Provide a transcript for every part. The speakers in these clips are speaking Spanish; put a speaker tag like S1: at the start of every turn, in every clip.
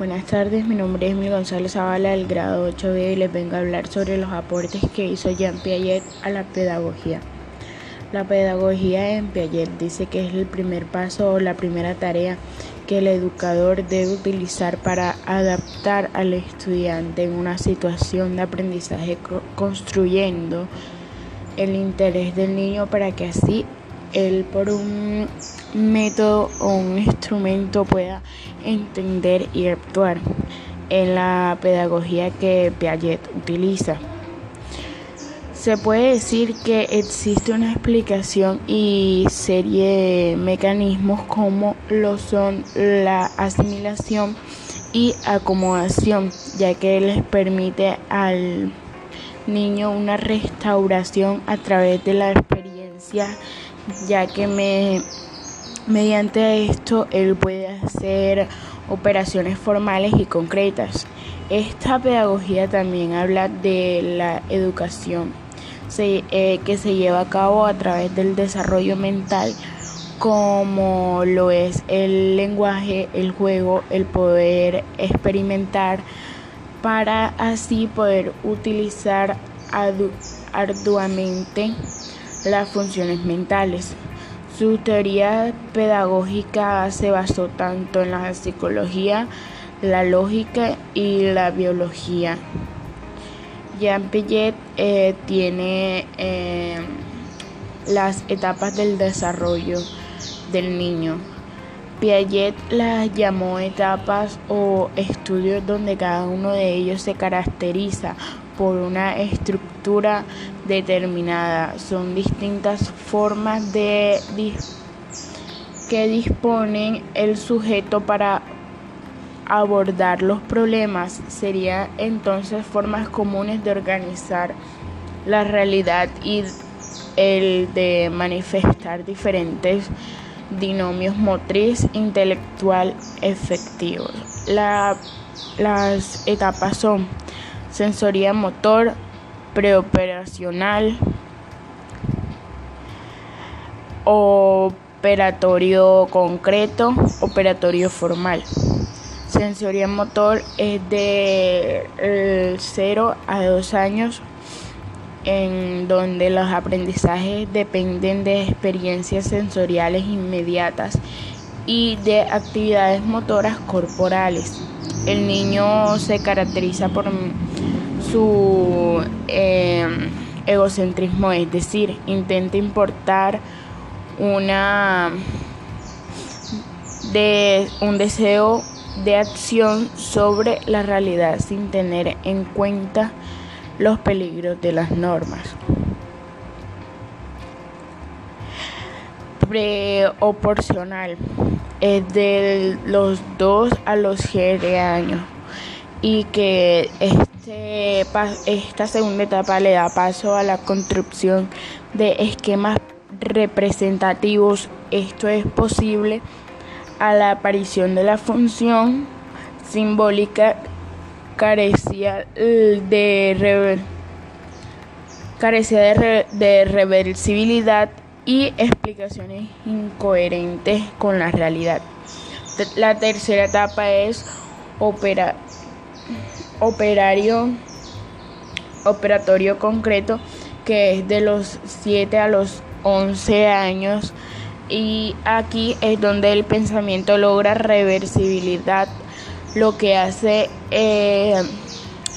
S1: Buenas tardes, mi nombre es Emil González Zavala del grado 8B y les vengo a hablar sobre los aportes que hizo Jean Piaget a la pedagogía. La pedagogía en Piaget dice que es el primer paso o la primera tarea que el educador debe utilizar para adaptar al estudiante en una situación de aprendizaje construyendo el interés del niño para que así él por un método o un instrumento pueda entender y actuar en la pedagogía que Piaget utiliza. Se puede decir que existe una explicación y serie de mecanismos como lo son la asimilación y acomodación, ya que les permite al niño una restauración a través de la experiencia, ya que me, mediante esto él puede hacer operaciones formales y concretas. Esta pedagogía también habla de la educación eh, que se lleva a cabo a través del desarrollo mental como lo es el lenguaje, el juego, el poder experimentar para así poder utilizar arduamente las funciones mentales. Su teoría pedagógica se basó tanto en la psicología, la lógica y la biología. Jean Piaget eh, tiene eh, las etapas del desarrollo del niño. Piaget las llamó etapas o estudios donde cada uno de ellos se caracteriza por una estructura determinada. Son distintas formas de que disponen el sujeto para abordar los problemas serían entonces formas comunes de organizar la realidad y el de manifestar diferentes dinomios motriz, intelectual, efectivos. las etapas son sensoría motor, preoperacional, operatorio concreto, operatorio formal. Sensoría motor es de 0 eh, a 2 años en donde los aprendizajes dependen de experiencias sensoriales inmediatas y de actividades motoras corporales. El niño se caracteriza por su em, egocentrismo, es decir, intenta importar una de un deseo de acción sobre la realidad sin tener en cuenta los peligros de las normas. Preoporcional es de los 2 a los 7 años y que este, esta segunda etapa le da paso a la construcción de esquemas representativos. Esto es posible a la aparición de la función simbólica carecía de, carecía de, reversibilidad y explicaciones incoherentes con la realidad. La tercera etapa es opera, operario, operatorio concreto, que es de los 7 a los 11 años y aquí es donde el pensamiento logra reversibilidad, lo que hace eh,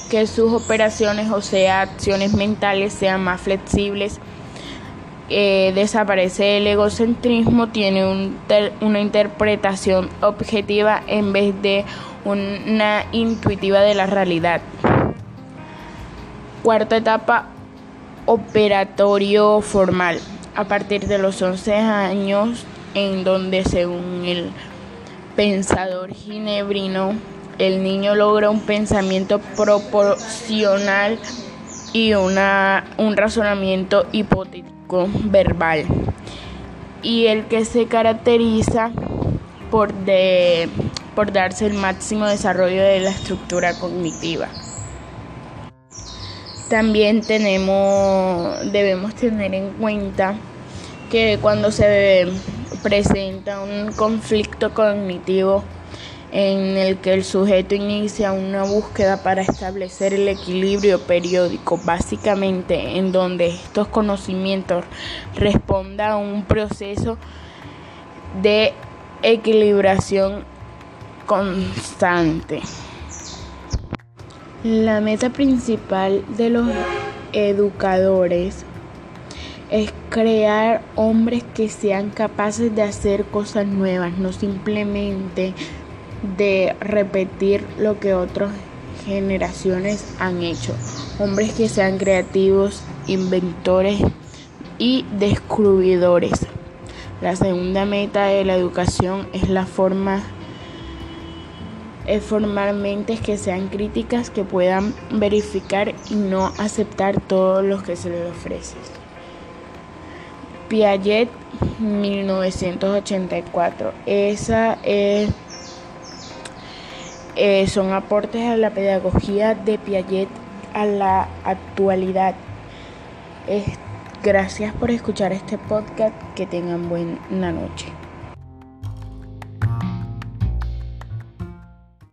S1: que sus operaciones, o sea, acciones mentales, sean más flexibles. Eh, desaparece el egocentrismo, tiene una interpretación objetiva en vez de una intuitiva de la realidad. Cuarta etapa, operatorio formal a partir de los 11 años, en donde según el pensador ginebrino, el niño logra un pensamiento proporcional y una, un razonamiento hipotético verbal, y el que se caracteriza por, de, por darse el máximo desarrollo de la estructura cognitiva. También tenemos, debemos tener en cuenta que cuando se presenta un conflicto cognitivo en el que el sujeto inicia una búsqueda para establecer el equilibrio periódico, básicamente en donde estos conocimientos respondan a un proceso de equilibración constante. La meta principal de los educadores es crear hombres que sean capaces de hacer cosas nuevas, no simplemente de repetir lo que otras generaciones han hecho. Hombres que sean creativos, inventores y descubridores. La segunda meta de la educación es la forma es formar mentes que sean críticas, que puedan verificar y no aceptar todo lo que se les ofrece. Piaget 1984. Esa es eh, son aportes a la pedagogía de Piaget a la actualidad. gracias por escuchar este podcast. Que tengan buena noche.